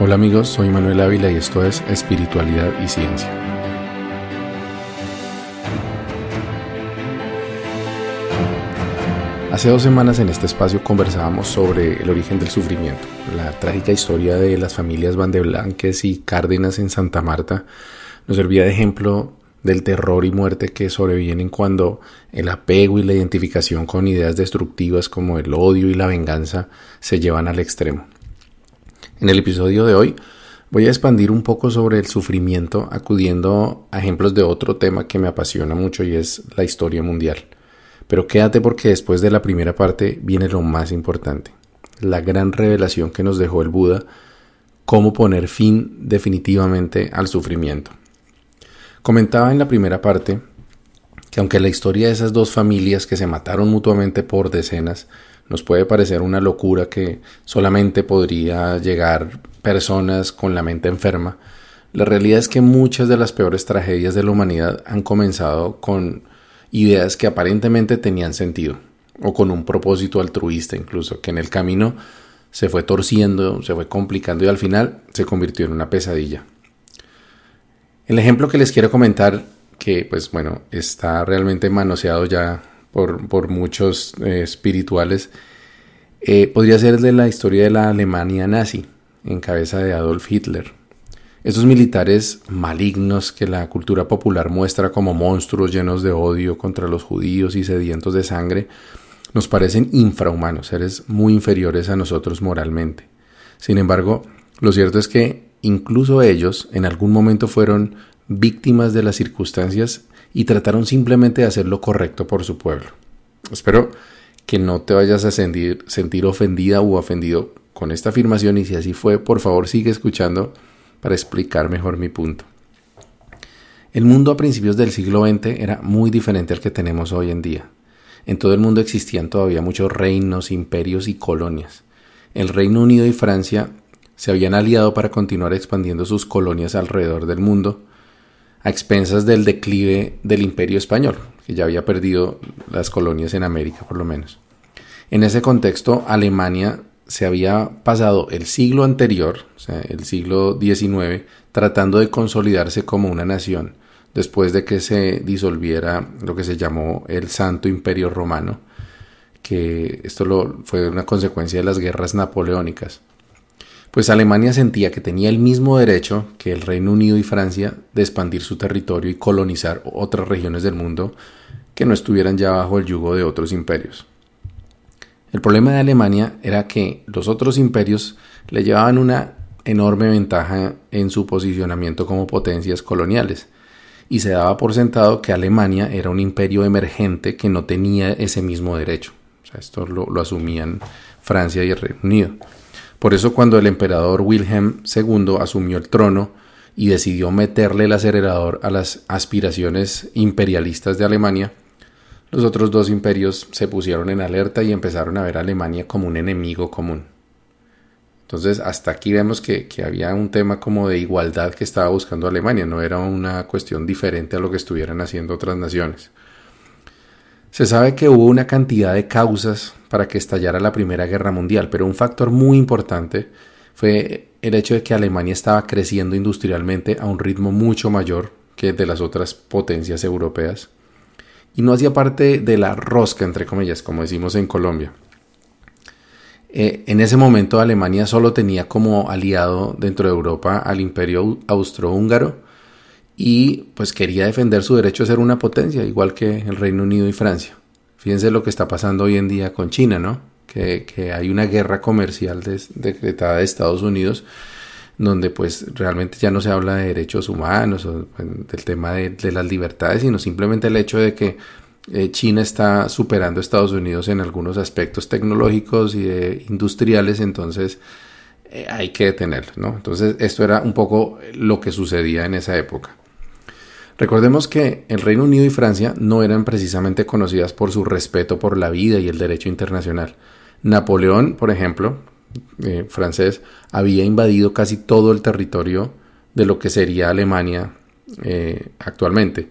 Hola amigos, soy Manuel Ávila y esto es Espiritualidad y Ciencia. Hace dos semanas en este espacio conversábamos sobre el origen del sufrimiento, la trágica historia de las familias Van de Blanques y Cárdenas en Santa Marta nos servía de ejemplo del terror y muerte que sobrevienen cuando el apego y la identificación con ideas destructivas como el odio y la venganza se llevan al extremo. En el episodio de hoy voy a expandir un poco sobre el sufrimiento acudiendo a ejemplos de otro tema que me apasiona mucho y es la historia mundial. Pero quédate porque después de la primera parte viene lo más importante, la gran revelación que nos dejó el Buda, cómo poner fin definitivamente al sufrimiento. Comentaba en la primera parte que aunque la historia de esas dos familias que se mataron mutuamente por decenas nos puede parecer una locura que solamente podría llegar personas con la mente enferma, la realidad es que muchas de las peores tragedias de la humanidad han comenzado con ideas que aparentemente tenían sentido, o con un propósito altruista incluso, que en el camino se fue torciendo, se fue complicando y al final se convirtió en una pesadilla. El ejemplo que les quiero comentar, que pues bueno, está realmente manoseado ya por, muchos eh, espirituales, eh, podría ser de la historia de la Alemania nazi, en cabeza de Adolf Hitler. Esos militares malignos que la cultura popular muestra como monstruos llenos de odio contra los judíos y sedientos de sangre, nos parecen infrahumanos, seres muy inferiores a nosotros moralmente. Sin embargo, lo cierto es que incluso ellos en algún momento fueron víctimas de las circunstancias y trataron simplemente de hacer lo correcto por su pueblo. Espero que no te vayas a sentir, ofendida u ofendido con esta afirmación y si así fue, por favor sigue escuchando para explicar mejor mi punto. El mundo a principios del siglo XX era muy diferente al que tenemos hoy en día. En todo el mundo existían todavía muchos reinos, imperios y colonias. El Reino Unido y Francia se habían aliado para continuar expandiendo sus colonias alrededor del mundo, a expensas del declive del imperio español, que ya había perdido las colonias en América por lo menos. En ese contexto, Alemania se había pasado el siglo anterior, o sea, el siglo XIX, tratando de consolidarse como una nación, después de que se disolviera lo que se llamó el Santo Imperio Romano, que esto fue una consecuencia de las guerras napoleónicas pues Alemania sentía que tenía el mismo derecho que el Reino Unido y Francia de expandir su territorio y colonizar otras regiones del mundo que no estuvieran ya bajo el yugo de otros imperios. El problema de Alemania era que los otros imperios le llevaban una enorme ventaja en su posicionamiento como potencias coloniales, y se daba por sentado que Alemania era un imperio emergente que no tenía ese mismo derecho. esto lo, lo asumían Francia y el Reino Unido. Por eso cuando el emperador Wilhelm II asumió el trono y decidió meterle el acelerador a las aspiraciones imperialistas de Alemania, los otros dos imperios se pusieron en alerta y empezaron a ver a Alemania como un enemigo común. Entonces, hasta aquí vemos que, que, había un tema como de igualdad que estaba buscando Alemania, no era una cuestión diferente a lo que estuvieran haciendo otras naciones. Se sabe que hubo una cantidad de causas para que estallara la Primera Guerra Mundial, pero un factor muy importante fue el hecho de que Alemania estaba creciendo industrialmente a un ritmo mucho mayor que de las otras potencias europeas y no hacía parte de la rosca, entre comillas, como decimos en Colombia. Eh, en ese momento Alemania solo tenía como aliado dentro de Europa al imperio austrohúngaro y pues quería defender su derecho a ser una potencia, igual que el Reino Unido y Francia. Fíjense lo que está pasando hoy en día con China, ¿no? Que, hay una guerra comercial decretada de Estados Unidos donde pues realmente ya no se habla de derechos humanos o del tema de, las libertades, sino simplemente el hecho de que eh, China está superando a Estados Unidos en algunos aspectos tecnológicos y industriales, entonces eh, hay que detenerlo, ¿no? Entonces esto era un poco lo que sucedía en esa época. Recordemos que el Reino Unido y Francia no eran precisamente conocidas por su respeto por la vida y el derecho internacional. Napoleón, por ejemplo, eh, francés, había invadido casi todo el territorio de lo que sería Alemania eh, actualmente.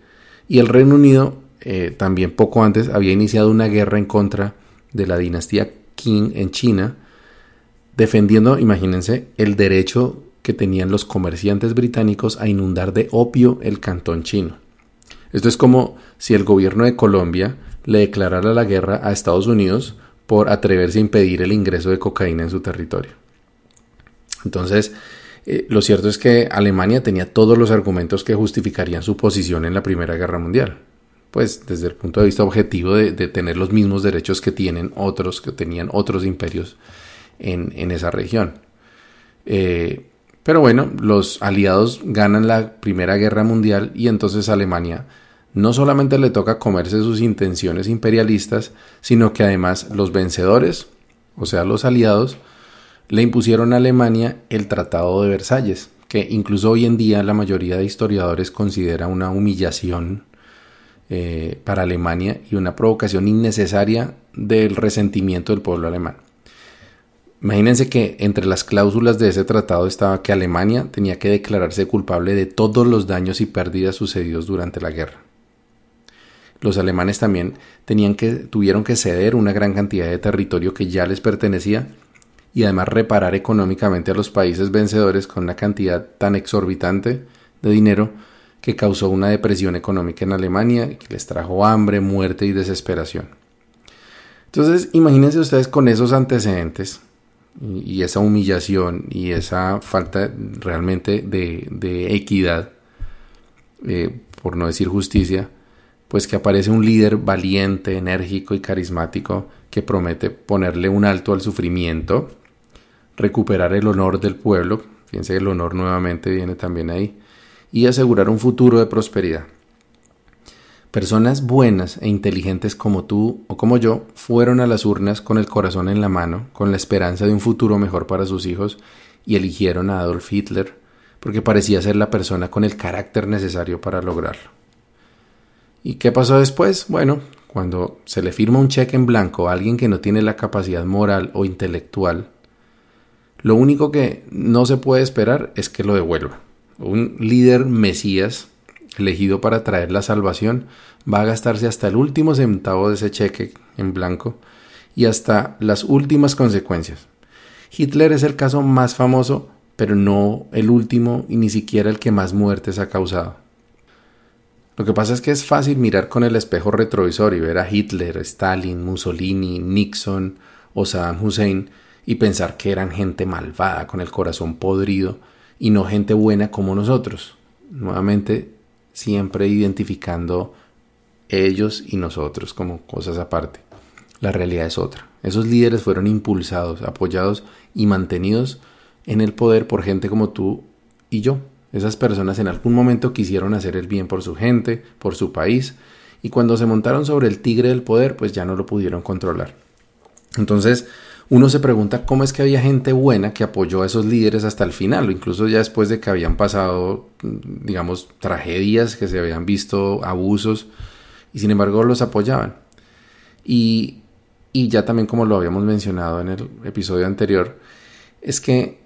Y el Reino Unido eh, también poco antes había iniciado una guerra en contra de la dinastía Qing en China, defendiendo, imagínense, el derecho que tenían los comerciantes británicos a inundar de opio el cantón chino. Esto es como si el gobierno de Colombia le declarara la guerra a Estados Unidos por atreverse a impedir el ingreso de cocaína en su territorio. Entonces, eh, lo cierto es que Alemania tenía todos los argumentos que justificarían su posición en la Primera Guerra Mundial. Pues desde el punto de vista objetivo de, tener los mismos derechos que tienen otros, que tenían otros imperios en, esa región. Eh, pero bueno, los aliados ganan la Primera Guerra Mundial y entonces Alemania no solamente le toca comerse sus intenciones imperialistas, sino que además los vencedores, o sea, los aliados, le impusieron a Alemania el Tratado de Versalles, que incluso hoy en día la mayoría de historiadores considera una humillación eh, para Alemania y una provocación innecesaria del resentimiento del pueblo alemán. Imagínense que entre las cláusulas de ese tratado estaba que Alemania tenía que declararse culpable de todos los daños y pérdidas sucedidos durante la guerra. Los alemanes también tenían que, tuvieron que ceder una gran cantidad de territorio que ya les pertenecía y además reparar económicamente a los países vencedores con una cantidad tan exorbitante de dinero que causó una depresión económica en Alemania y que les trajo hambre, muerte y desesperación. Entonces, imagínense ustedes con esos antecedentes, y esa humillación y esa falta realmente de, equidad, eh, por no decir justicia, pues que aparece un líder valiente, enérgico y carismático que promete ponerle un alto al sufrimiento, recuperar el honor del pueblo, fíjense que el honor nuevamente viene también ahí, y asegurar un futuro de prosperidad. Personas buenas e inteligentes como tú o como yo fueron a las urnas con el corazón en la mano, con la esperanza de un futuro mejor para sus hijos, y eligieron a Adolf Hitler porque parecía ser la persona con el carácter necesario para lograrlo. ¿Y qué pasó después? Bueno, cuando se le firma un cheque en blanco a alguien que no tiene la capacidad moral o intelectual, lo único que no se puede esperar es que lo devuelva. Un líder mesías elegido para traer la salvación va a gastarse hasta el último centavo de ese cheque en blanco y hasta las últimas consecuencias. Hitler es el caso más famoso, pero no el último y ni siquiera el que más muertes ha causado. Lo que pasa es que es fácil mirar con el espejo retrovisor y ver a Hitler, Stalin, Mussolini, Nixon o Saddam Hussein y pensar que eran gente malvada con el corazón podrido y no gente buena como nosotros. Nuevamente siempre identificando ellos y nosotros como cosas aparte. La realidad es otra. Esos líderes fueron impulsados, apoyados y mantenidos en el poder por gente como tú y yo. Esas personas en algún momento quisieron hacer el bien por su gente, por su país, y cuando se montaron sobre el tigre del poder, pues ya no lo pudieron controlar. Entonces, uno se pregunta cómo es que había gente buena que apoyó a esos líderes hasta el final, o incluso ya después de que habían pasado, digamos, tragedias, que se habían visto abusos, y sin embargo los apoyaban. Y, y ya también como lo habíamos mencionado en el episodio anterior, es que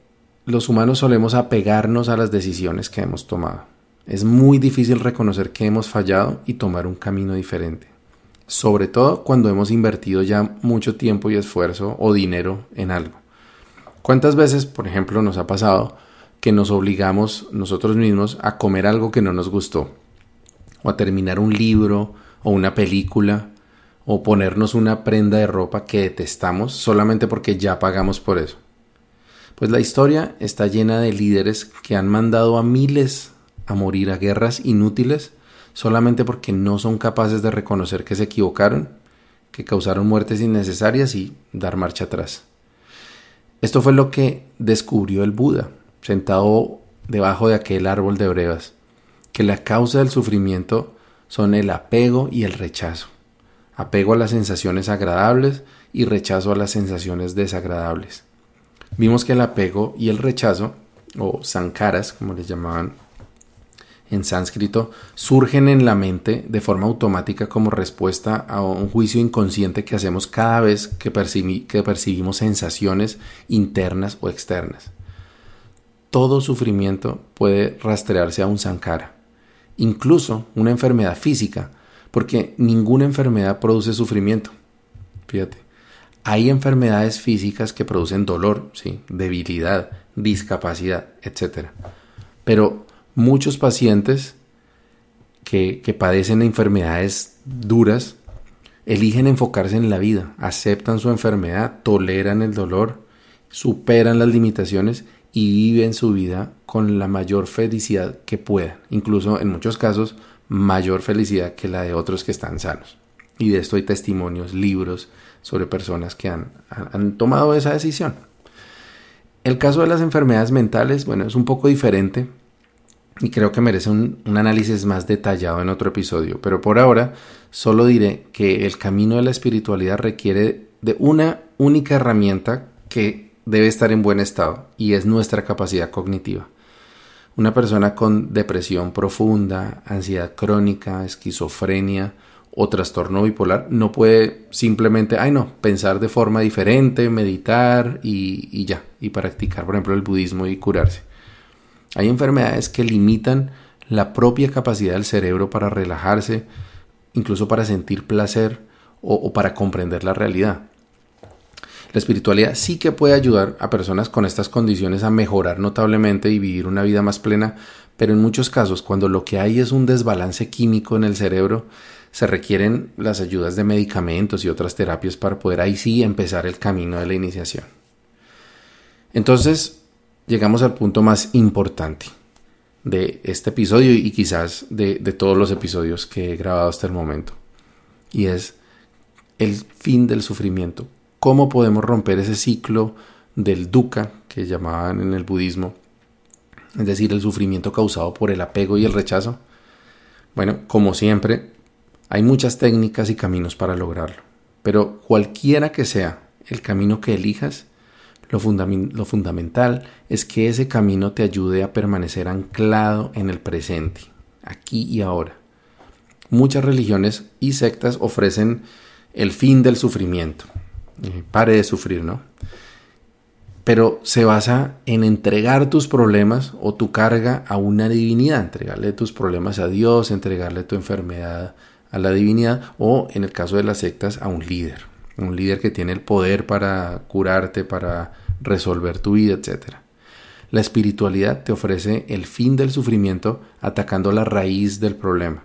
los humanos solemos apegarnos a las decisiones que hemos tomado. Es muy difícil reconocer que hemos fallado y tomar un camino diferente sobre todo cuando hemos invertido ya mucho tiempo y esfuerzo o dinero en algo. ¿Cuántas veces, por ejemplo, nos ha pasado que nos obligamos nosotros mismos a comer algo que no nos gustó? O a terminar un libro o una película o ponernos una prenda de ropa que detestamos solamente porque ya pagamos por eso. Pues la historia está llena de líderes que han mandado a miles a morir a guerras inútiles solamente porque no son capaces de reconocer que se equivocaron, que causaron muertes innecesarias y dar marcha atrás. Esto fue lo que descubrió el Buda, sentado debajo de aquel árbol de brevas, que la causa del sufrimiento son el apego y el rechazo. Apego a las sensaciones agradables y rechazo a las sensaciones desagradables. Vimos que el apego y el rechazo, o sankaras, como les llamaban en sánscrito surgen en la mente de forma automática como respuesta a un juicio inconsciente que hacemos cada vez que, que percibimos sensaciones internas o externas. Todo sufrimiento puede rastrearse a un sankara, incluso una enfermedad física, porque ninguna enfermedad produce sufrimiento. Fíjate, hay enfermedades físicas que producen dolor, ¿sí? debilidad, discapacidad, etc. Pero muchos pacientes que, que padecen enfermedades duras eligen enfocarse en la vida, aceptan su enfermedad, toleran el dolor, superan las limitaciones y viven su vida con la mayor felicidad que puedan, incluso en muchos casos mayor felicidad que la de otros que están sanos. Y de esto hay testimonios, libros sobre personas que han, han tomado esa decisión. El caso de las enfermedades mentales, bueno, es un poco diferente y creo que merece un, análisis más detallado en otro episodio, pero por ahora solo diré que el camino de la espiritualidad requiere de una única herramienta que debe estar en buen estado y es nuestra capacidad cognitiva. Una persona con depresión profunda, ansiedad crónica, esquizofrenia o trastorno bipolar no puede simplemente, ay no, pensar de forma diferente, meditar y ya, y practicar, por ejemplo, el budismo y curarse. Hay enfermedades que limitan la propia capacidad del cerebro para relajarse, incluso para sentir placer o, para comprender la realidad. La espiritualidad sí que puede ayudar a personas con estas condiciones a mejorar notablemente y vivir una vida más plena, pero en muchos casos cuando lo que hay es un desbalance químico en el cerebro, se requieren las ayudas de medicamentos y otras terapias para poder ahí sí empezar el camino de la iniciación. Entonces, llegamos al punto más importante de este episodio y quizás de, todos los episodios que he grabado hasta el momento, y es el fin del sufrimiento ¿Cómo podemos romper ese ciclo del dukkha que llamaban en el budismo? Es decir, el sufrimiento causado por el apego y el rechazo. Bueno, como siempre, hay muchas técnicas y caminos para lograrlo. Pero cualquiera que sea el camino que elijas, lo, lo, fundamental es que ese camino te ayude a permanecer anclado en el presente, aquí y ahora. Muchas religiones y sectas ofrecen el fin del sufrimiento, pare de sufrir, ¿no? Pero se basa en entregar tus problemas o tu carga a una divinidad, entregarle tus problemas a Dios, entregarle tu enfermedad a la divinidad o en el caso de las sectas a un líder, un líder que tiene el poder para curarte, para resolver tu vida, etc. La espiritualidad te ofrece el fin del sufrimiento atacando la raíz del problema.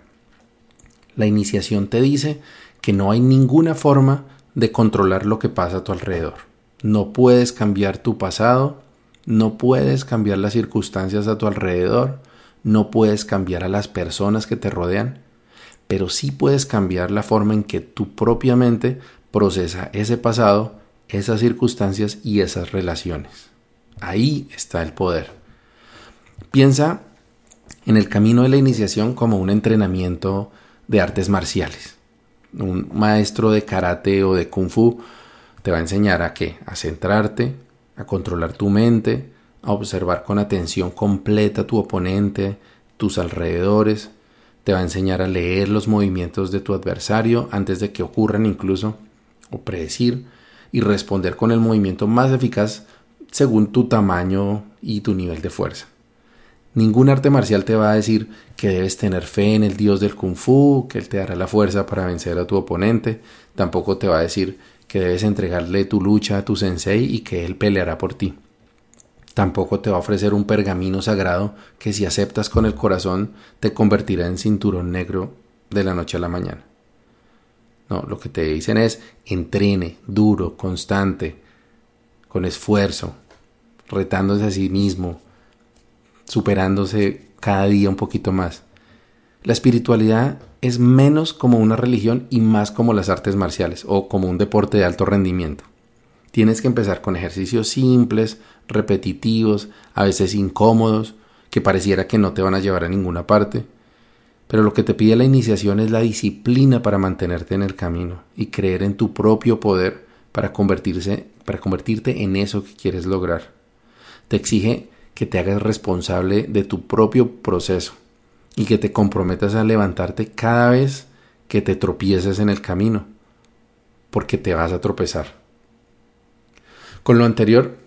La iniciación te dice que no hay ninguna forma de controlar lo que pasa a tu alrededor. No puedes cambiar tu pasado, no puedes cambiar las circunstancias a tu alrededor, no puedes cambiar a las personas que te rodean, pero sí puedes cambiar la forma en que tú propiamente procesa ese pasado, esas circunstancias y esas relaciones. Ahí está el poder. Piensa en el camino de la iniciación como un entrenamiento de artes marciales un maestro de karate o de kung fu te va a enseñar a qué? A centrarte, a controlar tu mente, a observar con atención completa tu oponente, tus alrededores, te va a enseñar a leer los movimientos de tu adversario antes de que ocurran incluso, o predecir y responder con el movimiento más eficaz según tu tamaño y tu nivel de fuerza. Ningún arte marcial te va a decir que debes tener fe en el dios del kung fu, que él te dará la fuerza para vencer a tu oponente. Tampoco te va a decir que debes entregarle tu lucha a tu sensei y que él peleará por ti. Tampoco te va a ofrecer un pergamino sagrado que si aceptas con el corazón te convertirá en cinturón negro de la noche a la mañana. No, lo que te dicen es entrene, duro, constante, con esfuerzo, retándose a sí mismo, superándose cada día un poquito más. La espiritualidad es menos como una religión y más como las artes marciales o como un deporte de alto rendimiento. Tienes que empezar con ejercicios simples, repetitivos, a veces incómodos, que pareciera que no te van a llevar a ninguna parte. Pero lo que te pide la iniciación es la disciplina para mantenerte en el camino y creer en tu propio poder para convertirse para convertirte en eso que quieres lograr. Te exige que te hagas responsable de tu propio proceso y que te comprometas a levantarte cada vez que te tropieces en el camino, porque te vas a tropezar. Con lo anterior,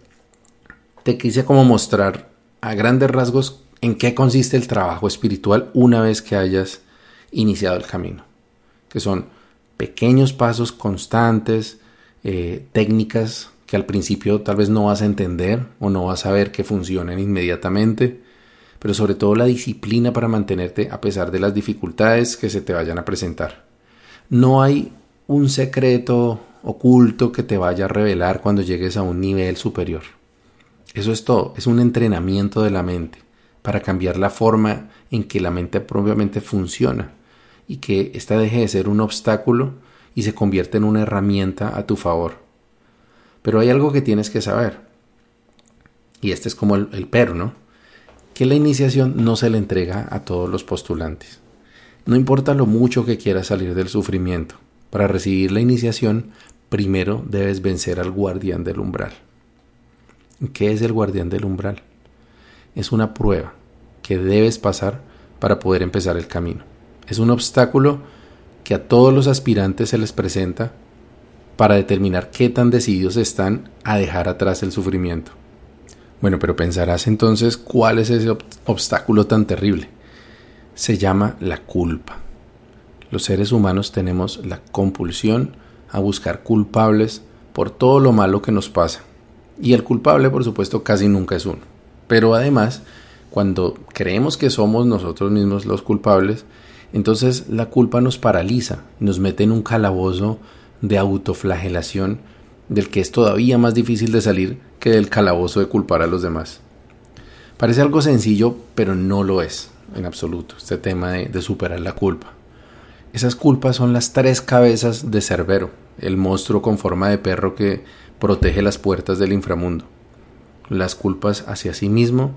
te quise como mostrar a grandes rasgos en qué consiste el trabajo espiritual una vez que hayas iniciado el camino, que son pequeños pasos constantes, eh, técnicas que al principio tal vez no vas a entender o no vas a ver que funcionen inmediatamente, pero sobre todo la disciplina para mantenerte a pesar de las dificultades que se te vayan a presentar. No hay un secreto oculto que te vaya a revelar cuando llegues a un nivel superior. Eso es todo, es un entrenamiento de la mente para cambiar la forma en que la mente propiamente funciona y que ésta deje de ser un obstáculo y se convierta en una herramienta a tu favor. Pero hay algo que tienes que saber. Y este es como el, pero, ¿no? Que la iniciación no se le entrega a todos los postulantes. No importa lo mucho que quieras salir del sufrimiento. Para recibir la iniciación, primero debes vencer al guardián del umbral. ¿Qué es el guardián del umbral? Es una prueba que debes pasar para poder empezar el camino. Es un obstáculo que a todos los aspirantes se les presenta para determinar qué tan decididos están a dejar atrás el sufrimiento. Bueno, pero pensarás entonces cuál es ese obstáculo tan terrible. Se llama la culpa. Los seres humanos tenemos la compulsión a buscar culpables por todo lo malo que nos pasa. Y el culpable, por supuesto, casi nunca es uno. Pero además, cuando creemos que somos nosotros mismos los culpables, entonces la culpa nos paraliza, nos mete en un calabozo de autoflagelación del que es todavía más difícil de salir que del calabozo de culpar a los demás. Parece algo sencillo, pero no lo es en absoluto, este tema de, superar la culpa. Esas culpas son las tres cabezas de Cerbero, el monstruo con forma de perro que protege las puertas del inframundo. Las culpas hacia sí mismo,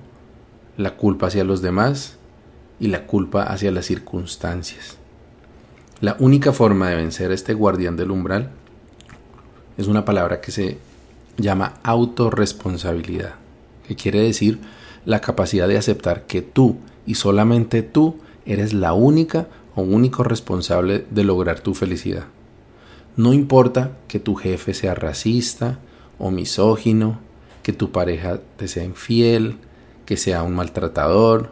la culpa hacia los demás y la culpa hacia las circunstancias. La única forma de vencer a este guardián del umbral es una palabra que se llama autorresponsabilidad, que quiere decir la capacidad de aceptar que tú y solamente tú eres la única o único responsable de lograr tu felicidad. No importa que tu jefe sea racista o misógino, que tu pareja te sea infiel, que sea un maltratador,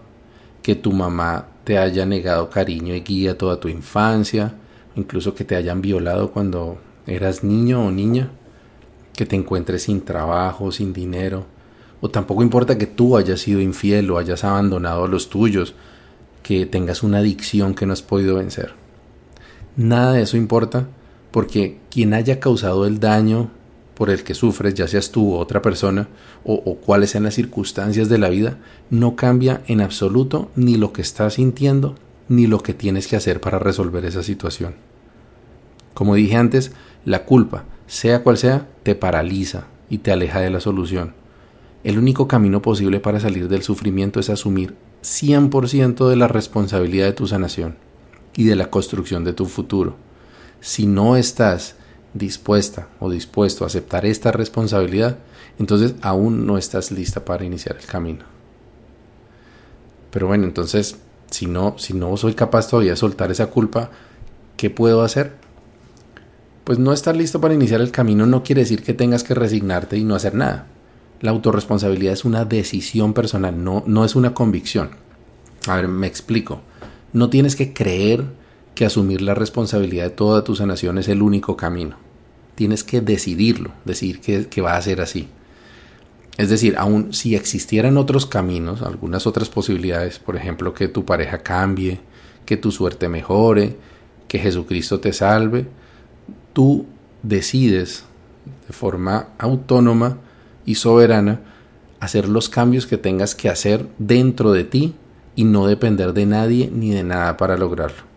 que tu mamá te haya negado cariño y guía toda tu infancia, incluso que te hayan violado cuando eras niño o niña, que te encuentres sin trabajo, sin dinero, o tampoco importa que tú hayas sido infiel o hayas abandonado a los tuyos, que tengas una adicción que no has podido vencer. Nada de eso importa porque quien haya causado el daño por el que sufres, ya seas tú o otra persona, o, cuáles sean las circunstancias de la vida, no cambia en absoluto ni lo que estás sintiendo, ni lo que tienes que hacer para resolver esa situación. Como dije antes, la culpa, sea cual sea, te paraliza y te aleja de la solución. El único camino posible para salir del sufrimiento es asumir 100% de la responsabilidad de tu sanación y de la construcción de tu futuro. Si no estás dispuesta o dispuesto a aceptar esta responsabilidad, entonces aún no estás lista para iniciar el camino. Pero bueno, entonces, si no, si no soy capaz todavía de soltar esa culpa, ¿qué puedo hacer? Pues no estar listo para iniciar el camino no quiere decir que tengas que resignarte y no hacer nada. La autorresponsabilidad es una decisión personal, no, no es una convicción. A ver, me explico. No tienes que creer que asumir la responsabilidad de toda tu sanación es el único camino. Tienes que decidirlo, decir que, va a ser así. Es decir, aun si existieran otros caminos, algunas otras posibilidades, por ejemplo, que tu pareja cambie, que tu suerte mejore, que Jesucristo te salve, tú decides de forma autónoma y soberana hacer los cambios que tengas que hacer dentro de ti y no depender de nadie ni de nada para lograrlo.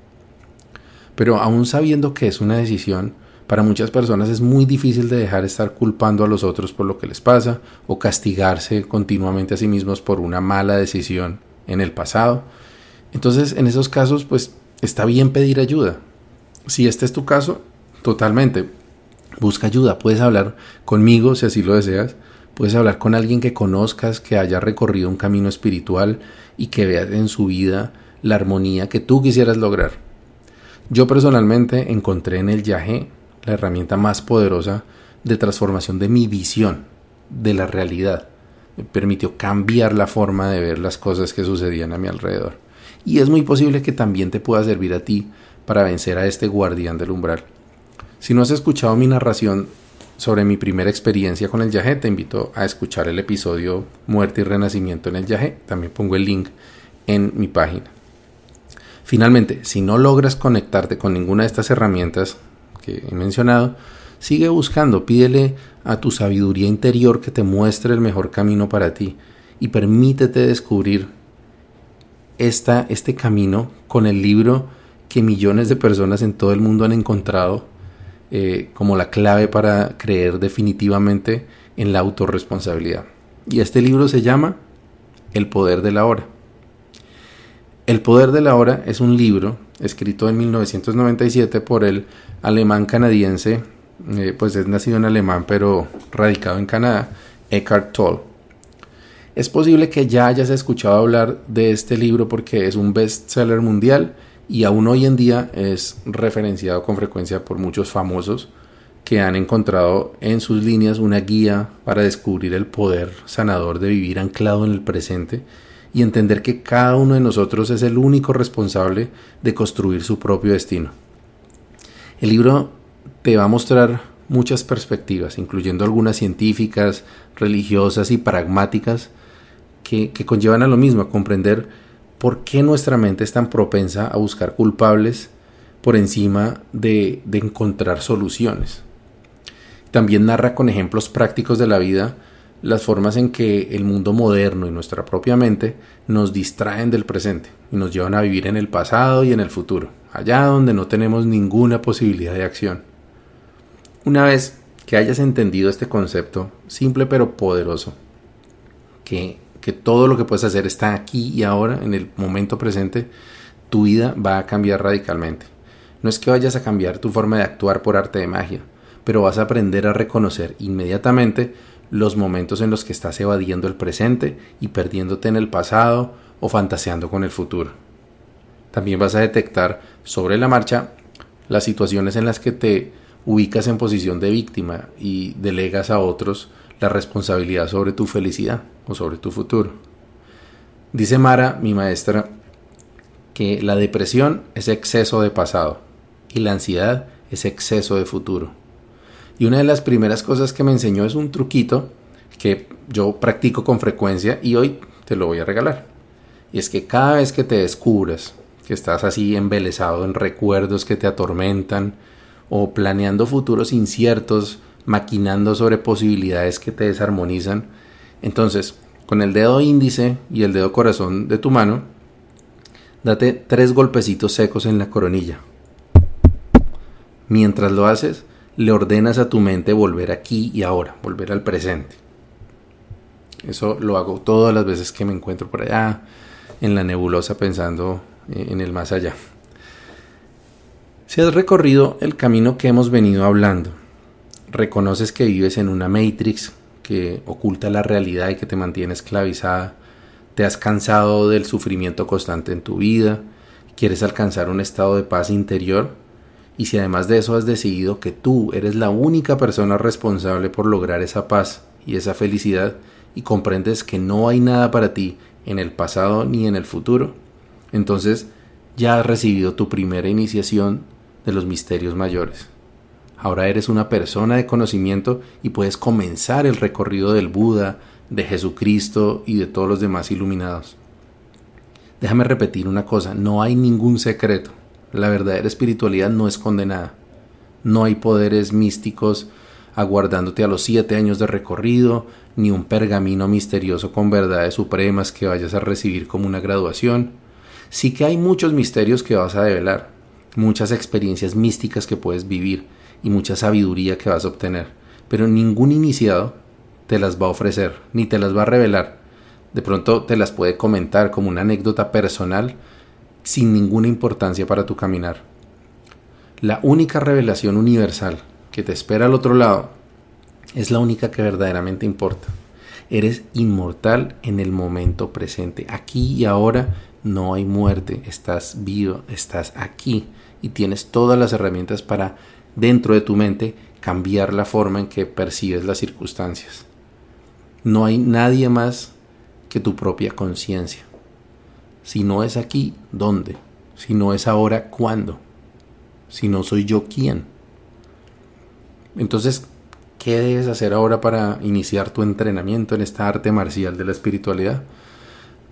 Pero aún sabiendo que es una decisión, para muchas personas es muy difícil de dejar de estar culpando a los otros por lo que les pasa o castigarse continuamente a sí mismos por una mala decisión en el pasado. Entonces, en esos casos, pues está bien pedir ayuda. Si este es tu caso, totalmente. Busca ayuda. Puedes hablar conmigo si así lo deseas. Puedes hablar con alguien que conozcas, que haya recorrido un camino espiritual y que vea en su vida la armonía que tú quisieras lograr. Yo personalmente encontré en el Yahé la herramienta más poderosa de transformación de mi visión de la realidad. Me permitió cambiar la forma de ver las cosas que sucedían a mi alrededor. Y es muy posible que también te pueda servir a ti para vencer a este guardián del umbral. Si no has escuchado mi narración sobre mi primera experiencia con el yagé, te invito a escuchar el episodio Muerte y Renacimiento en el yagé. También pongo el link en mi página. Finalmente, si no logras conectarte con ninguna de estas herramientas que he mencionado, sigue buscando, pídele a tu sabiduría interior que te muestre el mejor camino para ti y permítete descubrir esta, este camino con el libro que millones de personas en todo el mundo han encontrado eh, como la clave para creer definitivamente en la autorresponsabilidad. Y este libro se llama El poder de la hora. El poder de la hora es un libro escrito en 1997 por el alemán canadiense, eh, pues es nacido en alemán pero radicado en Canadá, Eckhart Tolle. Es posible que ya hayas escuchado hablar de este libro porque es un bestseller mundial y aún hoy en día es referenciado con frecuencia por muchos famosos que han encontrado en sus líneas una guía para descubrir el poder sanador de vivir anclado en el presente y entender que cada uno de nosotros es el único responsable de construir su propio destino. El libro te va a mostrar muchas perspectivas, incluyendo algunas científicas, religiosas y pragmáticas, que, conllevan a lo mismo, a comprender por qué nuestra mente es tan propensa a buscar culpables por encima de, de encontrar soluciones. También narra con ejemplos prácticos de la vida las formas en que el mundo moderno y nuestra propia mente nos distraen del presente y nos llevan a vivir en el pasado y en el futuro, allá donde no tenemos ninguna posibilidad de acción. Una vez que hayas entendido este concepto, simple pero poderoso, que que todo lo que puedes hacer está aquí y ahora, en el momento presente, tu vida va a cambiar radicalmente. No es que vayas a cambiar tu forma de actuar por arte de magia, pero vas a aprender a reconocer inmediatamente los momentos en los que estás evadiendo el presente y perdiéndote en el pasado o fantaseando con el futuro. También vas a detectar sobre la marcha las situaciones en las que te ubicas en posición de víctima y delegas a otros la responsabilidad sobre tu felicidad o sobre tu futuro. Dice Mara, mi maestra, que la depresión es exceso de pasado y la ansiedad es exceso de futuro. Y una de las primeras cosas que me enseñó es un truquito que yo practico con frecuencia y hoy te lo voy a regalar. Y es que cada vez que te descubras que estás así embelesado en recuerdos que te atormentan o planeando futuros inciertos maquinando sobre posibilidades que te desarmonizan. Entonces, con el dedo índice y el dedo corazón de tu mano, date tres golpecitos secos en la coronilla. Mientras lo haces, le ordenas a tu mente volver aquí y ahora, volver al presente. Eso lo hago todas las veces que me encuentro por allá, en la nebulosa pensando eh, en el más allá. Si has recorrido el camino que hemos venido hablando, reconoces que vives en una matrix que oculta la realidad y que te mantiene esclavizada, te has cansado del sufrimiento constante en tu vida, quieres alcanzar un estado de paz interior, y si además de eso has decidido que tú eres la única persona responsable por lograr esa paz y esa felicidad, y comprendes que no hay nada para ti en el pasado ni en el futuro, entonces ya has recibido tu primera iniciación de los misterios mayores. Ahora eres una persona de conocimiento y puedes comenzar el recorrido del Buda, de Jesucristo y de todos los demás iluminados. Déjame repetir una cosa, no hay ningún secreto. La verdadera espiritualidad no es condenada. No hay poderes místicos aguardándote a los siete años de recorrido, ni un pergamino misterioso con verdades supremas que vayas a recibir como una graduación. Sí que hay muchos misterios que vas a develar, muchas experiencias místicas que puedes vivir, y mucha sabiduría que vas a obtener, pero ningún iniciado te las va a ofrecer, ni te las va a revelar. De pronto te las puede comentar como una anécdota personal sin ninguna importancia para tu caminar. La única revelación universal que te espera al otro lado es la única que verdaderamente importa. Eres inmortal en el momento presente. Aquí y ahora no hay muerte. Estás vivo, estás aquí y tienes todas las herramientas para dentro de tu mente cambiar la forma en que percibes las circunstancias. No hay nadie más que tu propia conciencia. Si no es aquí, ¿dónde? Si no es ahora, ¿cuándo? Si no soy yo, ¿quién? Entonces, ¿Qué debes hacer ahora para iniciar tu entrenamiento en esta arte marcial de la espiritualidad?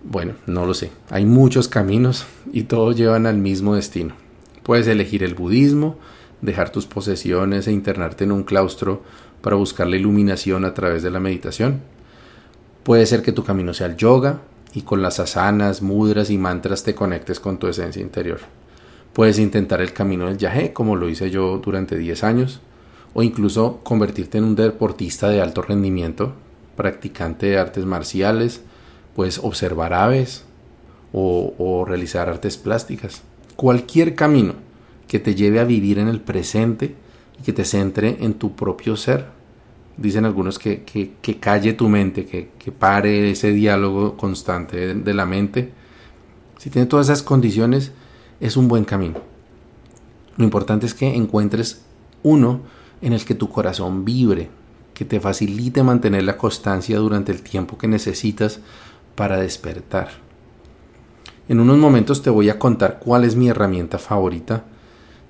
Bueno, no lo sé. Hay muchos caminos y todos llevan al mismo destino. Puedes elegir el budismo, dejar tus posesiones e internarte en un claustro para buscar la iluminación a través de la meditación. Puede ser que tu camino sea el yoga y con las asanas, mudras y mantras te conectes con tu esencia interior. Puedes intentar el camino del yagé, como lo hice yo durante 10 años, o incluso convertirte en un deportista de alto rendimiento, practicante de artes marciales, puedes observar aves o, o realizar artes plásticas. Cualquier camino que te lleve a vivir en el presente y que te centre en tu propio ser. Dicen algunos que, que, calle tu mente, que, que, pare ese diálogo constante de, la mente. Si tiene todas esas condiciones, es un buen camino. Lo importante es que encuentres uno en el que tu corazón vibre, que te facilite mantener la constancia durante el tiempo que necesitas para despertar. En unos momentos te voy a contar cuál es mi herramienta favorita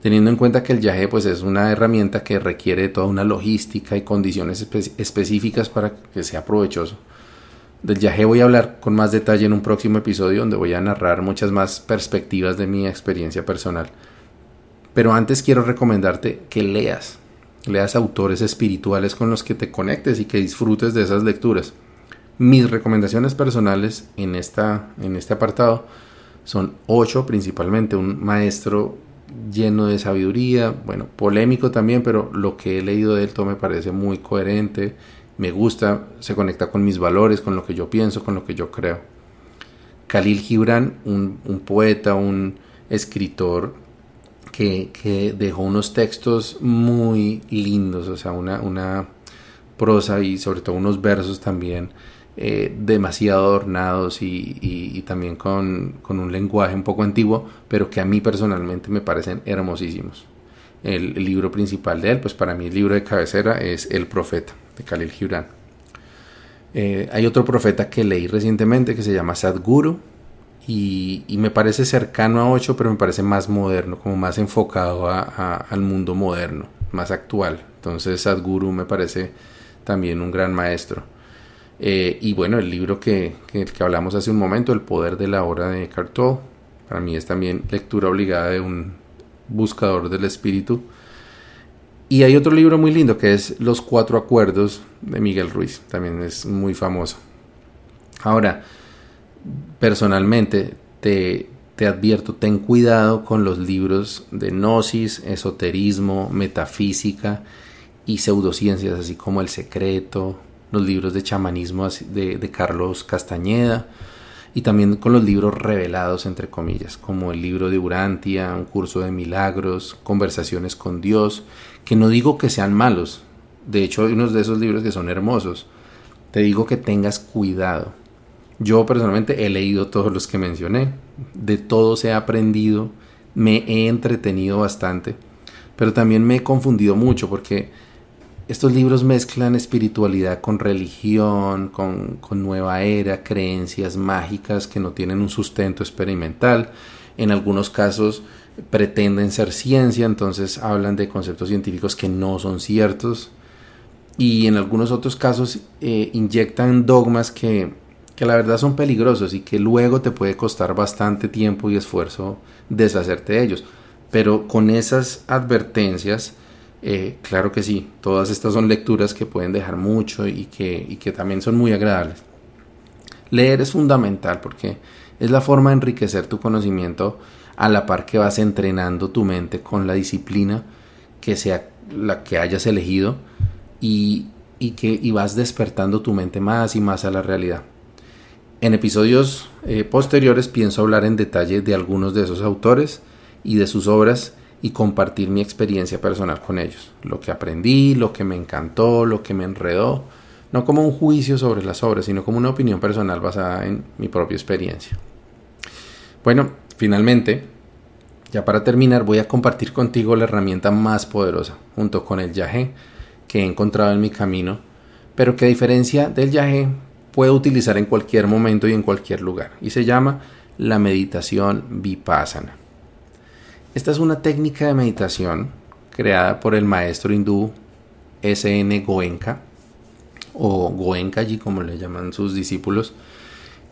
teniendo en cuenta que el viaje pues es una herramienta que requiere toda una logística y condiciones específicas para que sea provechoso. Del viaje voy a hablar con más detalle en un próximo episodio donde voy a narrar muchas más perspectivas de mi experiencia personal. Pero antes quiero recomendarte que leas, leas autores espirituales con los que te conectes y que disfrutes de esas lecturas. Mis recomendaciones personales en, esta, en este apartado son ocho principalmente. Un maestro lleno de sabiduría, bueno, polémico también, pero lo que he leído de él todo me parece muy coherente, me gusta, se conecta con mis valores, con lo que yo pienso, con lo que yo creo. Khalil Gibran, un, poeta, un escritor que, que, dejó unos textos muy lindos, o sea, una, una prosa y sobre todo unos versos también eh, demasiado adornados y, también con, un lenguaje un poco antiguo, pero que a mí personalmente me parecen hermosísimos. El, libro principal de él, pues para mí el libro de cabecera es El Profeta, de Khalil Gibran. Eh, hay otro profeta que leí recientemente que se llama Sadhguru y, me parece cercano a Ocho, pero me parece más moderno, como más enfocado al mundo moderno, más actual. Entonces Sadhguru me parece también un gran maestro. Eh, y bueno, el libro que, que, hablamos hace un momento, El poder de la hora de Cartol, para mí es también lectura obligada de un buscador del espíritu. Y hay otro libro muy lindo que es Los cuatro acuerdos de Miguel Ruiz, también es muy famoso. Ahora, personalmente te, te advierto, ten cuidado con los libros de gnosis, esoterismo, metafísica y pseudociencias, así como El Secreto, los libros de chamanismo de, Carlos Castañeda y también con los libros revelados, entre comillas, como el libro de Urantia, un curso de milagros, conversaciones con Dios, que no digo que sean malos, de hecho hay unos de esos libros que son hermosos, te digo que tengas cuidado. Yo personalmente he leído todos los que mencioné, de todos he aprendido, me he entretenido bastante, pero también me he confundido mucho porque estos libros mezclan espiritualidad con religión, con, nueva era, creencias mágicas que no tienen un sustento experimental. En algunos casos pretenden ser ciencia, entonces hablan de conceptos científicos que no son ciertos. Y en algunos otros casos eh, inyectan dogmas que, que la verdad son peligrosos y que luego te puede costar bastante tiempo y esfuerzo deshacerte de ellos. Pero con esas advertencias, eh, claro que sí, todas estas son lecturas que pueden dejar mucho y que, que también son muy agradables. Leer es fundamental porque es la forma de enriquecer tu conocimiento a la par que vas entrenando tu mente con la disciplina que sea la que hayas elegido y, que y vas despertando tu mente más y más a la realidad. En episodios eh, posteriores pienso hablar en detalle de algunos de esos autores y de sus obras y compartir mi experiencia personal con ellos. Lo que aprendí, lo que me encantó, lo que me enredó. No como un juicio sobre las obras, sino como una opinión personal basada en mi propia experiencia. Bueno, finalmente, ya para terminar, voy a compartir contigo la herramienta más poderosa, junto con el yagé que he encontrado en mi camino, pero que a diferencia del yagé puedo utilizar en cualquier momento y en cualquier lugar, y se llama la meditación vipassana. Esta es una técnica de meditación creada por el maestro hindú S.N. Goenka o Goenkaji como le llaman sus discípulos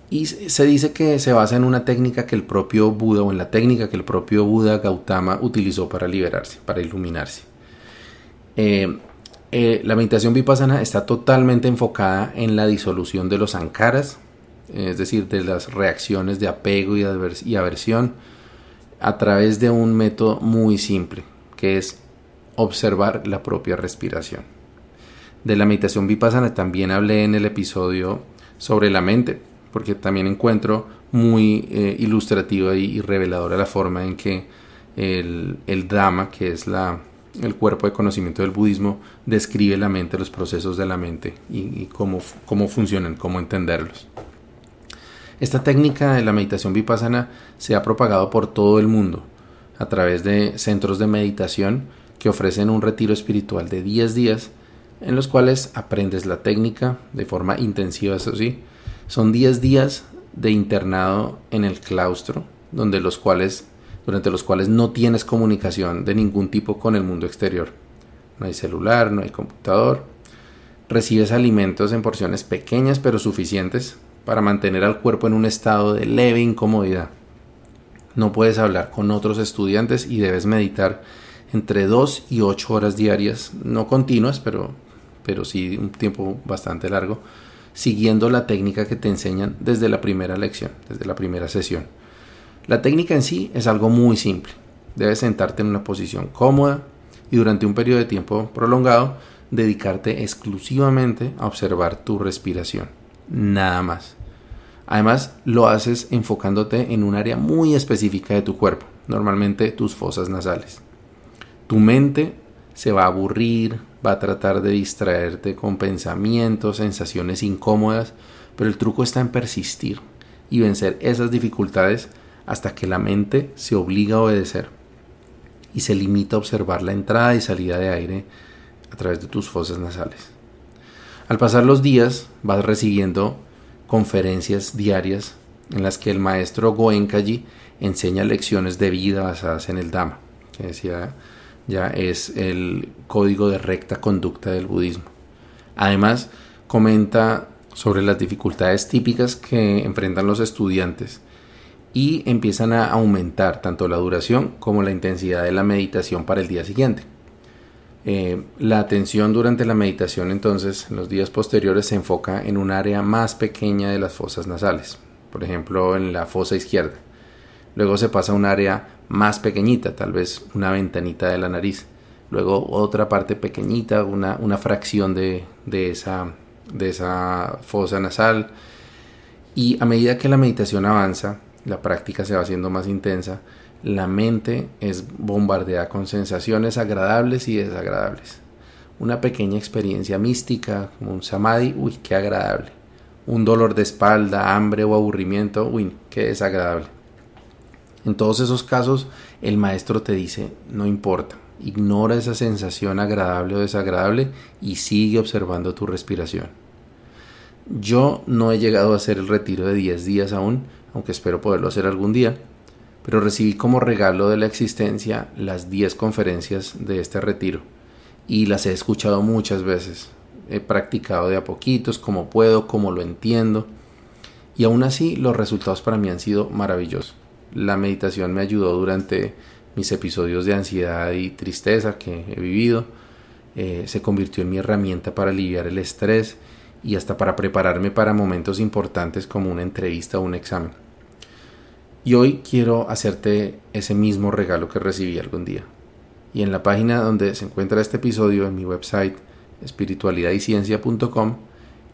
y se dice que se basa en una técnica que el propio Buda o en la técnica que el propio Buda Gautama utilizó para liberarse, para iluminarse. Eh, eh, la meditación vipassana está totalmente enfocada en la disolución de los ankaras, es decir, de las reacciones de apego y, y aversión, a través de un método muy simple, que es observar la propia respiración. De la meditación vipassana también hablé en el episodio sobre la mente, porque también encuentro muy eh, ilustrativa y, reveladora la forma en que el, el Dhamma, que es la, el cuerpo de conocimiento del budismo, describe la mente, los procesos de la mente y, cómo, cómo funcionan, cómo entenderlos. Esta técnica de la meditación vipassana se ha propagado por todo el mundo a través de centros de meditación que ofrecen un retiro espiritual de 10 días en los cuales aprendes la técnica de forma intensiva, eso sí. Son 10 días de internado en el claustro, donde los cuales, durante los cuales no tienes comunicación de ningún tipo con el mundo exterior. No hay celular, no hay computador. Recibes alimentos en porciones pequeñas pero suficientes para mantener al cuerpo en un estado de leve incomodidad. No puedes hablar con otros estudiantes y debes meditar entre 2 y 8 horas diarias, no continuas, pero, pero sí un tiempo bastante largo, siguiendo la técnica que te enseñan desde la primera lección, desde la primera sesión. La técnica en sí es algo muy simple. Debes sentarte en una posición cómoda y durante un periodo de tiempo prolongado dedicarte exclusivamente a observar tu respiración nada más. Además, lo haces enfocándote en un área muy específica de tu cuerpo, normalmente tus fosas nasales. Tu mente se va a aburrir, va a tratar de distraerte con pensamientos, sensaciones incómodas, pero el truco está en persistir y vencer esas dificultades hasta que la mente se obliga a obedecer y se limita a observar la entrada y salida de aire a través de tus fosas nasales. Al pasar los días vas recibiendo conferencias diarias en las que el maestro Goenkaji enseña lecciones de vida basadas en el Dhamma, que decía ya es el código de recta conducta del budismo. Además, comenta sobre las dificultades típicas que enfrentan los estudiantes y empiezan a aumentar tanto la duración como la intensidad de la meditación para el día siguiente. Eh, la atención durante la meditación entonces en los días posteriores se enfoca en un área más pequeña de las fosas nasales, por ejemplo en la fosa izquierda. Luego se pasa a un área más pequeñita, tal vez una ventanita de la nariz. Luego otra parte pequeñita, una, una fracción de, de, esa, de esa fosa nasal. Y a medida que la meditación avanza, la práctica se va haciendo más intensa, la mente es bombardeada con sensaciones agradables y desagradables. Una pequeña experiencia mística, un samadhi, uy, qué agradable. Un dolor de espalda, hambre o aburrimiento, uy, qué desagradable. En todos esos casos, el maestro te dice, no importa, ignora esa sensación agradable o desagradable y sigue observando tu respiración. Yo no he llegado a hacer el retiro de 10 días aún, aunque espero poderlo hacer algún día, pero recibí como regalo de la existencia las 10 conferencias de este retiro y las he escuchado muchas veces. He practicado de a poquitos, como puedo, como lo entiendo, y aún así los resultados para mí han sido maravillosos. La meditación me ayudó durante mis episodios de ansiedad y tristeza que he vivido, eh, se convirtió en mi herramienta para aliviar el estrés y hasta para prepararme para momentos importantes como una entrevista o un examen. Y hoy quiero hacerte ese mismo regalo que recibí algún día. Y en la página donde se encuentra este episodio, en mi website espiritualidadiciencia.com,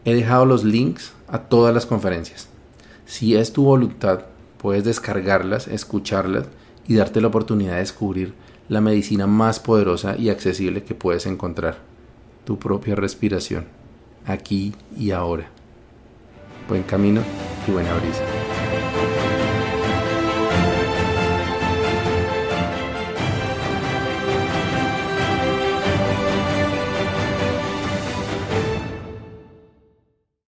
he dejado los links a todas las conferencias. Si es tu voluntad, puedes descargarlas, escucharlas y darte la oportunidad de descubrir la medicina más poderosa y accesible que puedes encontrar, tu propia respiración, aquí y ahora. Buen camino y buena brisa.